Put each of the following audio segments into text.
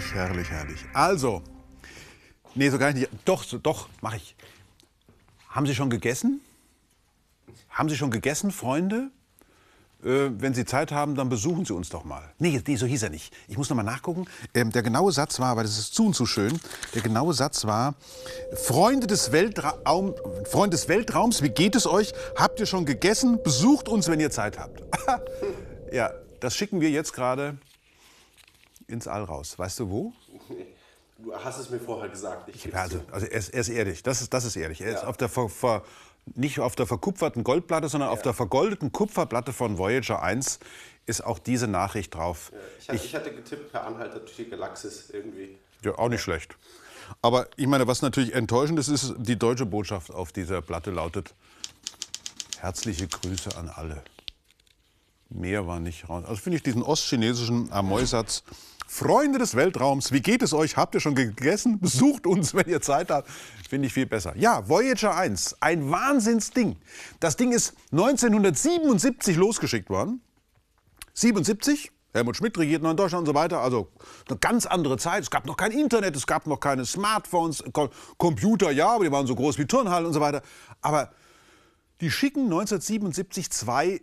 herrlich, herrlich, herrlich. Also, nee, so gar nicht. Doch, so, doch, mache ich. Haben Sie schon gegessen? Haben Sie schon gegessen, Freunde? Äh, wenn Sie Zeit haben, dann besuchen Sie uns doch mal. Nee, nee so hieß er nicht. Ich muss noch mal nachgucken. Ähm, der genaue Satz war, weil das ist zu und zu schön, der genaue Satz war, Freunde des, Weltraum, Freunde des Weltraums, wie geht es euch? Habt ihr schon gegessen? Besucht uns, wenn ihr Zeit habt. ja, das schicken wir jetzt gerade ins All raus. Weißt du wo? Du hast es mir vorher gesagt. Ich also, also er, ist, er ist ehrlich. Das ist, das ist ehrlich. Er ja. ist auf der ver, ver, nicht auf der verkupferten Goldplatte, sondern ja. auf der vergoldeten Kupferplatte von Voyager 1 ist auch diese Nachricht drauf. Ja, ich, hatte, ich, ich, hatte getippt, per Anhalter durch die Galaxis irgendwie. Ja, auch nicht schlecht. Aber ich meine, was natürlich enttäuschend ist, ist, die deutsche Botschaft auf dieser Platte lautet: Herzliche Grüße an alle. Mehr war nicht raus. Also finde ich diesen ostchinesischen Amoy-Satz Freunde des Weltraums, wie geht es euch? Habt ihr schon gegessen? Besucht uns, wenn ihr Zeit habt. Finde ich viel besser. Ja, Voyager 1, ein Wahnsinnsding. Das Ding ist 1977 losgeschickt worden. 77, Helmut Schmidt regiert noch in Deutschland und so weiter. Also eine ganz andere Zeit. Es gab noch kein Internet, es gab noch keine Smartphones, Computer, ja, aber die waren so groß wie Turnhallen und so weiter. Aber die schicken 1977 zwei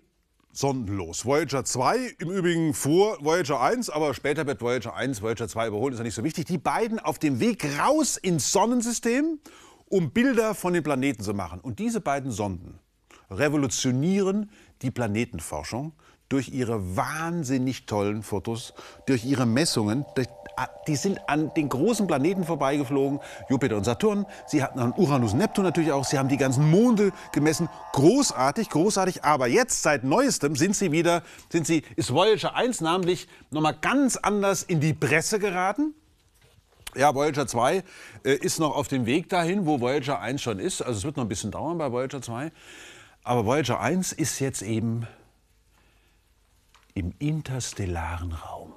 sondenlos. Voyager 2 im Übrigen vor Voyager 1, aber später wird Voyager 1 Voyager 2 überholt, ist ja nicht so wichtig. Die beiden auf dem Weg raus ins Sonnensystem, um Bilder von den Planeten zu machen. Und diese beiden Sonden revolutionieren die Planetenforschung durch ihre wahnsinnig tollen Fotos, durch ihre Messungen. Die sind an den großen Planeten vorbeigeflogen, Jupiter und Saturn. Sie hatten an Uranus und Neptun natürlich auch. Sie haben die ganzen Monde gemessen. Großartig, großartig. Aber jetzt, seit Neuestem, sind sie wieder, sind sie, ist Voyager 1 namentlich nochmal ganz anders in die Presse geraten. Ja, Voyager 2 äh, ist noch auf dem Weg dahin, wo Voyager 1 schon ist. Also es wird noch ein bisschen dauern bei Voyager 2. Aber Voyager 1 ist jetzt eben im interstellaren Raum.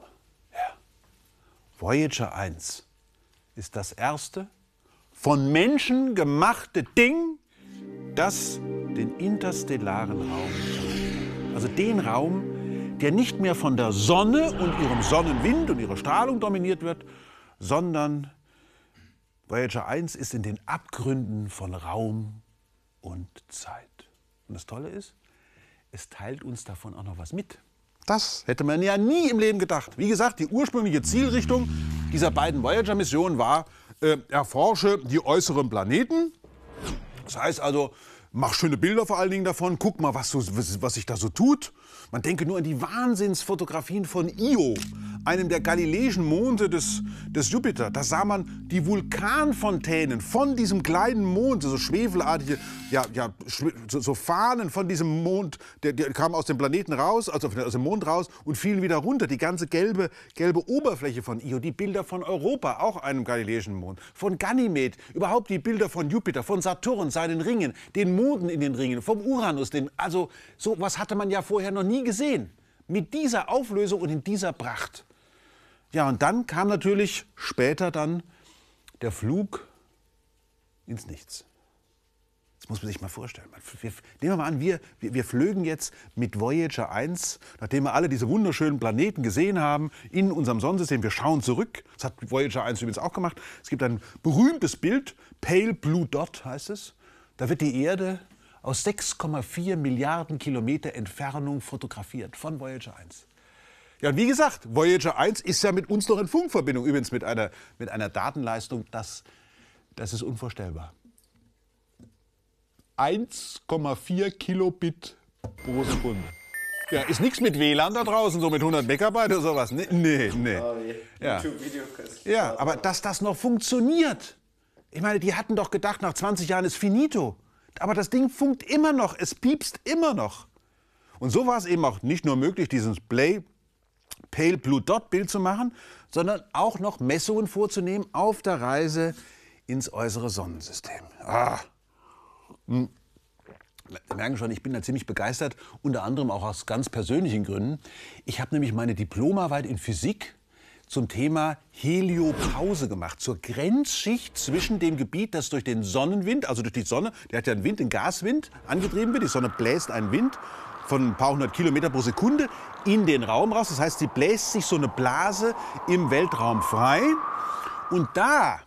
Ja. Voyager 1 ist das erste von Menschen gemachte Ding, das den interstellaren Raum, also den Raum, der nicht mehr von der Sonne und ihrem Sonnenwind und ihrer Strahlung dominiert wird, sondern Voyager 1 ist in den Abgründen von Raum und Zeit. Und das Tolle ist, es teilt uns davon auch noch was mit. Das hätte man ja nie im Leben gedacht. Wie gesagt, die ursprüngliche Zielrichtung dieser beiden Voyager-Missionen war, äh, erforsche die äußeren Planeten. Das heißt also, mach schöne Bilder vor allen Dingen davon, guck mal, was, so, was, was sich da so tut. Man denke nur an die Wahnsinnsfotografien von Io, einem der galileischen Monde des, des Jupiter. Da sah man die Vulkanfontänen von diesem kleinen Mond, so schwefelartige, ja, ja, so, so Fahnen von diesem Mond, der, der kamen aus dem Planeten raus, also aus dem Mond raus und fielen wieder runter. Die ganze gelbe, gelbe Oberfläche von Io, die Bilder von Europa, auch einem galileischen Mond, von Ganymed, überhaupt die Bilder von Jupiter, von Saturn, seinen Ringen, den Monden in den Ringen, vom Uranus, den, also so was hatte man ja vorher noch nie gesehen. Mit dieser Auflösung und in dieser Pracht. Ja, und dann kam natürlich später dann der Flug ins Nichts. Das muss man sich mal vorstellen. Wir, nehmen wir mal an, wir, wir, wir, flögen jetzt mit Voyager 1, nachdem wir alle diese wunderschönen Planeten gesehen haben, in unserem Sonnensystem. Wir schauen zurück. Das hat Voyager 1 übrigens auch gemacht. Es gibt ein berühmtes Bild, Pale Blue Dot heißt es. Da wird die Erde aus 6,4 Milliarden Kilometer Entfernung fotografiert von Voyager 1. Ja, und wie gesagt, Voyager 1 ist ja mit uns noch in Funkverbindung, übrigens mit einer, mit einer Datenleistung, das, das ist unvorstellbar. 1,4 Kilobit pro Sekunde. Ja, ist nichts mit WLAN da draußen, so mit 100 Megabyte oder sowas. Nee, nee. nee. Ja. ja, aber dass das noch funktioniert, ich meine, die hatten doch gedacht, nach 20 Jahren ist finito. Aber das Ding funkt immer noch, es piepst immer noch. Und so war es eben auch nicht nur möglich, dieses Play Pale Blue Dot Bild zu machen, sondern auch noch Messungen vorzunehmen auf der Reise ins äußere Sonnensystem. Ah. Hm. Sie merken schon, ich bin da ziemlich begeistert, unter anderem auch aus ganz persönlichen Gründen. Ich habe nämlich meine Diplomarbeit in Physik zum Thema Heliopause gemacht, zur Grenzschicht zwischen dem Gebiet, das durch den Sonnenwind, also durch die Sonne, der hat ja einen Wind, einen Gaswind, angetrieben wird, die Sonne bläst einen Wind von ein paar hundert Kilometer pro Sekunde in den Raum raus. Das heißt, sie bläst sich so eine Blase im Weltraum frei. Und da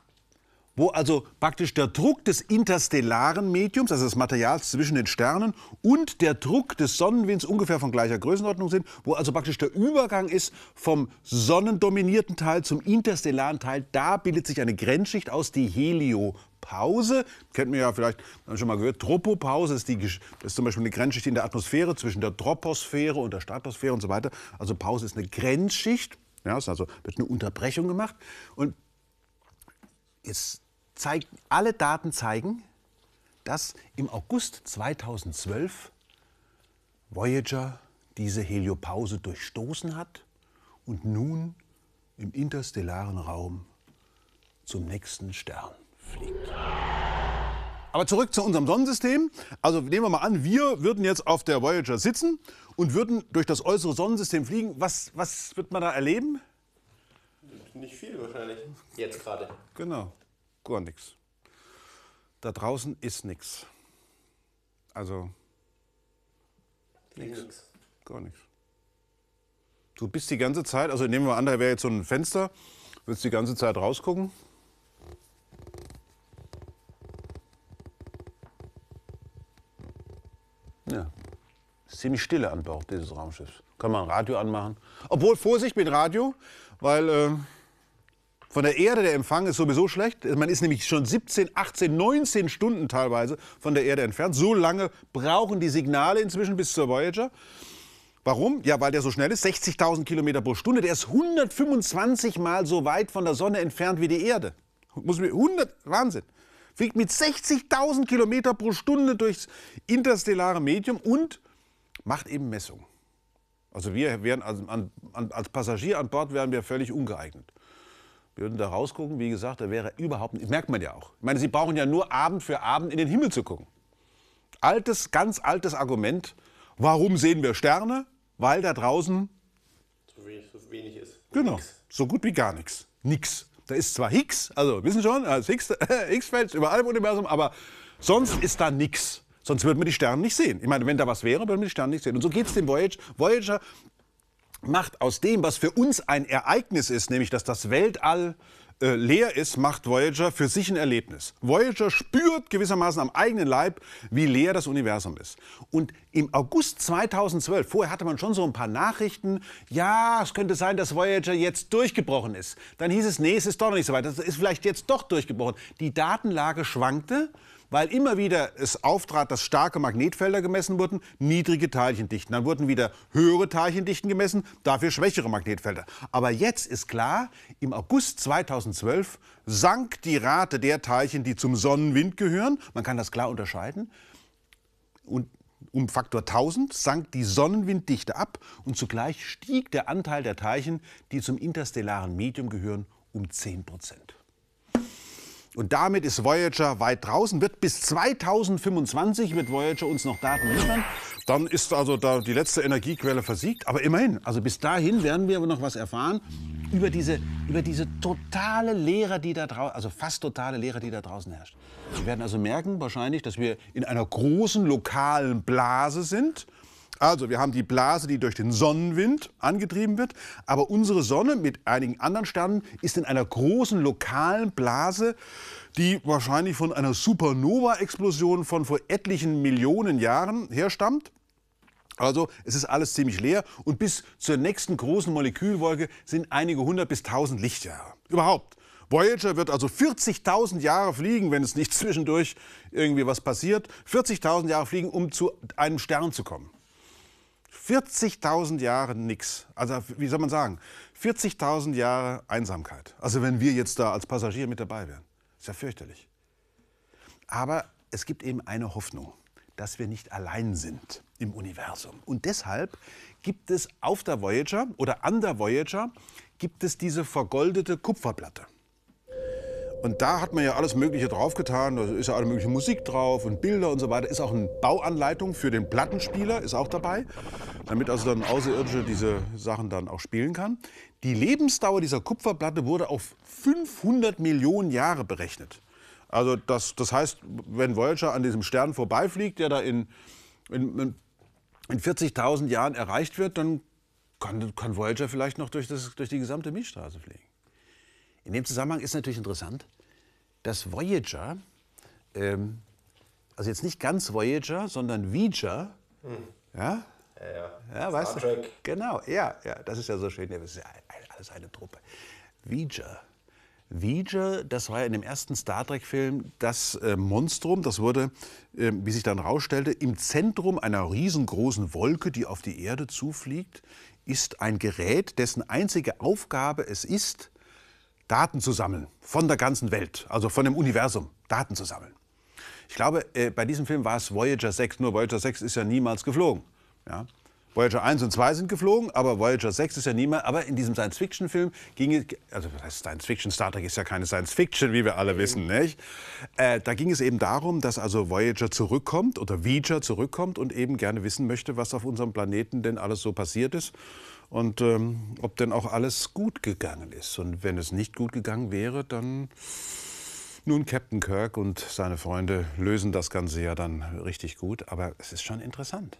wo also praktisch der Druck des interstellaren Mediums, also des Materials zwischen den Sternen, und der Druck des Sonnenwinds ungefähr von gleicher Größenordnung sind, wo also praktisch der Übergang ist vom sonnendominierten Teil zum interstellaren Teil, da bildet sich eine Grenzschicht aus, die Heliopause. Kennt man ja vielleicht schon mal gehört. Tropopause ist, die, ist zum Beispiel eine Grenzschicht in der Atmosphäre zwischen der Troposphäre und der Stratosphäre und so weiter. Also Pause ist eine Grenzschicht. Ja, ist also wird eine Unterbrechung gemacht. Und jetzt zeigt, alle Daten zeigen, dass im August 2012 Voyager diese Heliopause durchstoßen hat und nun im interstellaren Raum zum nächsten Stern fliegt. Aber zurück zu unserem Sonnensystem. Also nehmen wir mal an, wir würden jetzt auf der Voyager sitzen und würden durch das äußere Sonnensystem fliegen. Was, was wird man da erleben? Nicht viel wahrscheinlich. Jetzt gerade. Genau gar nichts. Da draußen ist nichts. Also nichts. Gar nichts. Du bist die ganze Zeit, also nehmen wir an, da wäre jetzt so ein Fenster, willst die ganze Zeit rausgucken. Ja, ist ziemlich stille an Bord dieses Raumschiffs. Kann man ein Radio anmachen. Obwohl, Vorsicht mit Radio, weil äh, von der Erde der Empfang ist sowieso schlecht. Man ist nämlich schon 17, 18, 19 Stunden teilweise von der Erde entfernt. So lange brauchen die Signale inzwischen bis zur Voyager. Warum? Ja, weil der so schnell ist, 60.000 Kilometer pro Stunde. Der ist 125 Mal so weit von der Sonne entfernt wie die Erde. Muss 100, Wahnsinn. Fliegt mit 60.000 Kilometer pro Stunde durchs interstellare Medium und macht eben Messungen. Also wir wären als, als Passagier an Bord wären wir völlig ungeeignet. Wir würden da rausgucken, wie gesagt, da wäre überhaupt nicht, merkt man ja auch. Ich meine, Sie brauchen ja nur Abend für Abend in den Himmel zu gucken. Altes, ganz altes Argument. Warum sehen wir Sterne? Weil da draußen so wenig, so wenig ist. Genau, nix. so gut wie gar nichts. Nix. Da ist zwar Higgs, also wissen schon, als Higgs-Feld überall im Universum, aber sonst ist da nichts. Sonst würden wir die Sterne nicht sehen. Ich meine, wenn da was wäre, würden wir die Sterne nicht sehen. Und so geht es dem Voyager. Voyager macht aus dem, was für uns ein Ereignis ist, nämlich dass das Weltall äh, leer ist, macht Voyager für sich ein Erlebnis. Voyager spürt gewissermaßen am eigenen Leib, wie leer das Universum ist. Und im August 2012, vorher hatte man schon so ein paar Nachrichten, ja, es könnte sein, dass Voyager jetzt durchgebrochen ist. Dann hieß es, nee, es ist doch noch nicht so weit, es ist vielleicht jetzt doch durchgebrochen. Die Datenlage schwankte weil immer wieder es auftrat, dass starke Magnetfelder gemessen wurden, niedrige Teilchendichten. Dann wurden wieder höhere Teilchendichten gemessen, dafür schwächere Magnetfelder. Aber jetzt ist klar, im August 2012 sank die Rate der Teilchen, die zum Sonnenwind gehören. Man kann das klar unterscheiden. Und um Faktor 1000 sank die Sonnenwinddichte ab und zugleich stieg der Anteil der Teilchen, die zum interstellaren Medium gehören, um 10 Prozent. Und damit ist Voyager weit draußen, wird bis 2025 wird Voyager uns noch Daten liefern. Dann ist also da die letzte Energiequelle versiegt. Aber immerhin, also bis dahin werden wir noch was erfahren über diese, über diese totale Leere, die da draußen, also fast totale Leere, die da draußen herrscht. Wir werden also merken wahrscheinlich, dass wir in einer großen lokalen Blase sind. Also wir haben die Blase, die durch den Sonnenwind angetrieben wird, aber unsere Sonne mit einigen anderen Sternen ist in einer großen lokalen Blase, die wahrscheinlich von einer Supernova-Explosion von vor etlichen Millionen Jahren herstammt. Also es ist alles ziemlich leer und bis zur nächsten großen Molekülwolke sind einige hundert bis tausend Lichtjahre. Überhaupt. Voyager wird also 40.000 Jahre fliegen, wenn es nicht zwischendurch irgendwie was passiert. 40.000 Jahre fliegen, um zu einem Stern zu kommen. 40.000 Jahre nichts. Also wie soll man sagen? 40.000 Jahre Einsamkeit. Also wenn wir jetzt da als Passagier mit dabei wären. Ist ja fürchterlich. Aber es gibt eben eine Hoffnung, dass wir nicht allein sind im Universum. Und deshalb gibt es auf der Voyager oder an der Voyager gibt es diese vergoldete Kupferplatte. Und da hat man ja alles Mögliche draufgetan. Da ist ja alle mögliche Musik drauf und Bilder und so weiter. Ist auch eine Bauanleitung für den Plattenspieler, ist auch dabei, damit also dann Außerirdische diese Sachen dann auch spielen kann. Die Lebensdauer dieser Kupferplatte wurde auf 500 Millionen Jahre berechnet. Also das, das heißt, wenn Voyager an diesem Stern vorbeifliegt, der da in, in, in in 40.000 Jahren erreicht wird, dann kann, kann Voyager vielleicht noch durch, das, durch die gesamte Milchstraße fliegen. In dem Zusammenhang ist natürlich interessant, dass Voyager, ähm, also jetzt nicht ganz Voyager, sondern Voyager, hm. ja, ja, ja. ja weißt du? Genau, ja, ja, das ist ja so schön. Das ist ja alles eine Truppe. Voyager. Voyager, das war ja in dem ersten Star Trek-Film das äh, Monstrum, das wurde, äh, wie sich dann herausstellte, im Zentrum einer riesengroßen Wolke, die auf die Erde zufliegt, ist ein Gerät, dessen einzige Aufgabe es ist, Daten zu sammeln von der ganzen Welt, also von dem Universum, Daten zu sammeln. Ich glaube, äh, bei diesem Film war es Voyager 6, nur Voyager 6 ist ja niemals geflogen. Ja? Voyager 1 und 2 sind geflogen, aber Voyager 6 ist ja niemals. Aber in diesem Science-Fiction-Film ging es, also das heißt Science-Fiction, Star Trek ist ja keine Science-Fiction, wie wir alle wissen, nicht? Äh, da ging es eben darum, dass also Voyager zurückkommt oder Voyager zurückkommt und eben gerne wissen möchte, was auf unserem Planeten denn alles so passiert ist und ähm, ob denn auch alles gut gegangen ist. Und wenn es nicht gut gegangen wäre, dann nun, Captain Kirk und seine Freunde lösen das Ganze ja dann richtig gut, aber es ist schon interessant,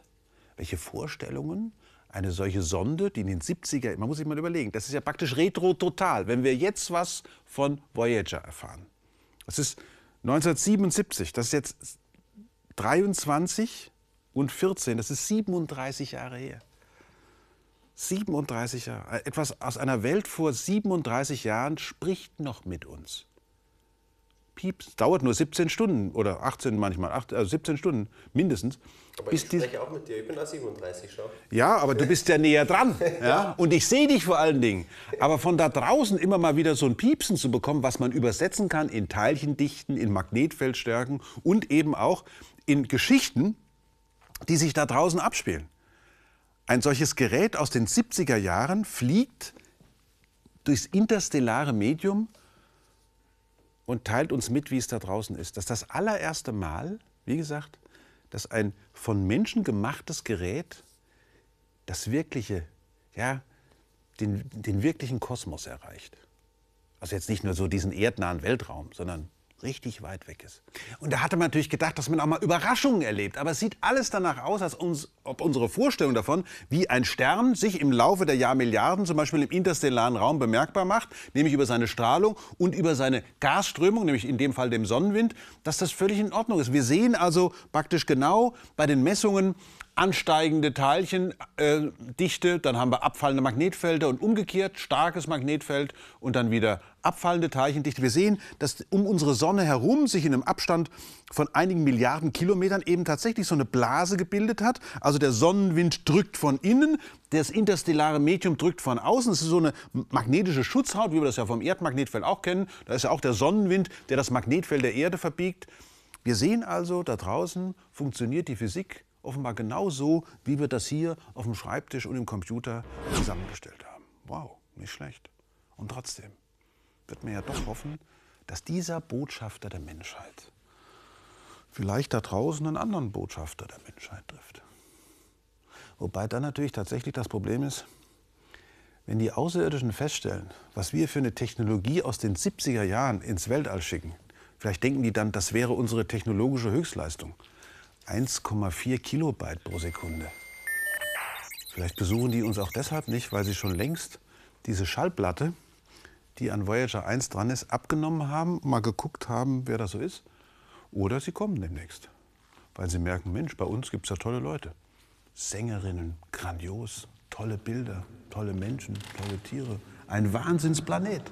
welche Vorstellungen eine solche Sonde, die in den 70er, man muss sich mal überlegen, das ist ja praktisch retro-total, wenn wir jetzt was von Voyager erfahren. Das ist 1977, das ist jetzt 23 und 14, das ist 37 Jahre her. 37 Jahre. Etwas aus einer Welt vor 37 Jahren spricht noch mit uns pieps. Dauert nur 17 Stunden oder 18 manchmal, 8, also 17 Stunden mindestens. Aber ich spreche auch mit dir, ich bin da 37 schon. Ja, aber du bist ja näher dran. ja? Und ich sehe dich vor allen Dingen. Aber von da draußen immer mal wieder so ein Piepsen zu bekommen, was man übersetzen kann in Teilchendichten, in Magnetfeldstärken und eben auch in Geschichten, die sich da draußen abspielen. Ein solches Gerät aus den 70er Jahren fliegt durchs interstellare Medium und teilt uns mit, wie es da draußen ist. Das ist das allererste Mal, wie gesagt, dass ein von Menschen gemachtes Gerät das wirkliche, ja, den, den wirklichen Kosmos erreicht. Also jetzt nicht nur so diesen erdnahen Weltraum, sondern richtig weit weg ist. Und da hatte man natürlich gedacht, dass man auch mal Überraschungen erlebt. Aber es sieht alles danach aus, als uns, ob unsere Vorstellung davon, wie ein Stern sich im Laufe der Jahrmilliarden zum Beispiel im interstellaren Raum bemerkbar macht, nämlich über seine Strahlung und über seine Gasströmung, nämlich in dem Fall dem Sonnenwind, dass das völlig in Ordnung ist. Wir sehen also praktisch genau bei den Messungen, ansteigende Teilchendichte, äh, dann haben wir abfallende Magnetfelder und umgekehrt starkes Magnetfeld und dann wieder abfallende Teilchendichte. Wir sehen, dass um unsere Sonne herum sich in einem Abstand von einigen Milliarden Kilometern eben tatsächlich so eine Blase gebildet hat. Also der Sonnenwind drückt von innen, das interstellare Medium drückt von außen. Es ist so eine magnetische Schutzhaut, wie wir das ja vom Erdmagnetfeld auch kennen. Da ist ja auch der Sonnenwind, der das Magnetfeld der Erde verbiegt. Wir sehen also, da draußen funktioniert die Physik offenbar genauso, wie wir das hier auf dem Schreibtisch und im Computer zusammengestellt haben. Wow, nicht schlecht. Und trotzdem wird man ja doch hoffen, dass dieser Botschafter der Menschheit vielleicht da draußen einen anderen Botschafter der Menschheit trifft. Wobei dann natürlich tatsächlich das Problem ist, wenn die Außerirdischen feststellen, was wir für eine Technologie aus den 70er Jahren ins Weltall schicken, vielleicht denken die dann, das wäre unsere technologische Höchstleistung. 1,4 Kilobyte pro Sekunde. Vielleicht besuchen die uns auch deshalb nicht, weil sie schon längst diese Schallplatte, die an Voyager 1 dran ist, abgenommen haben, mal geguckt haben, wer das so ist. Oder sie kommen demnächst, weil sie merken, Mensch, bei uns gibt es ja tolle Leute. Sängerinnen, grandios, tolle Bilder, tolle Menschen, tolle Tiere. Ein Wahnsinnsplanet.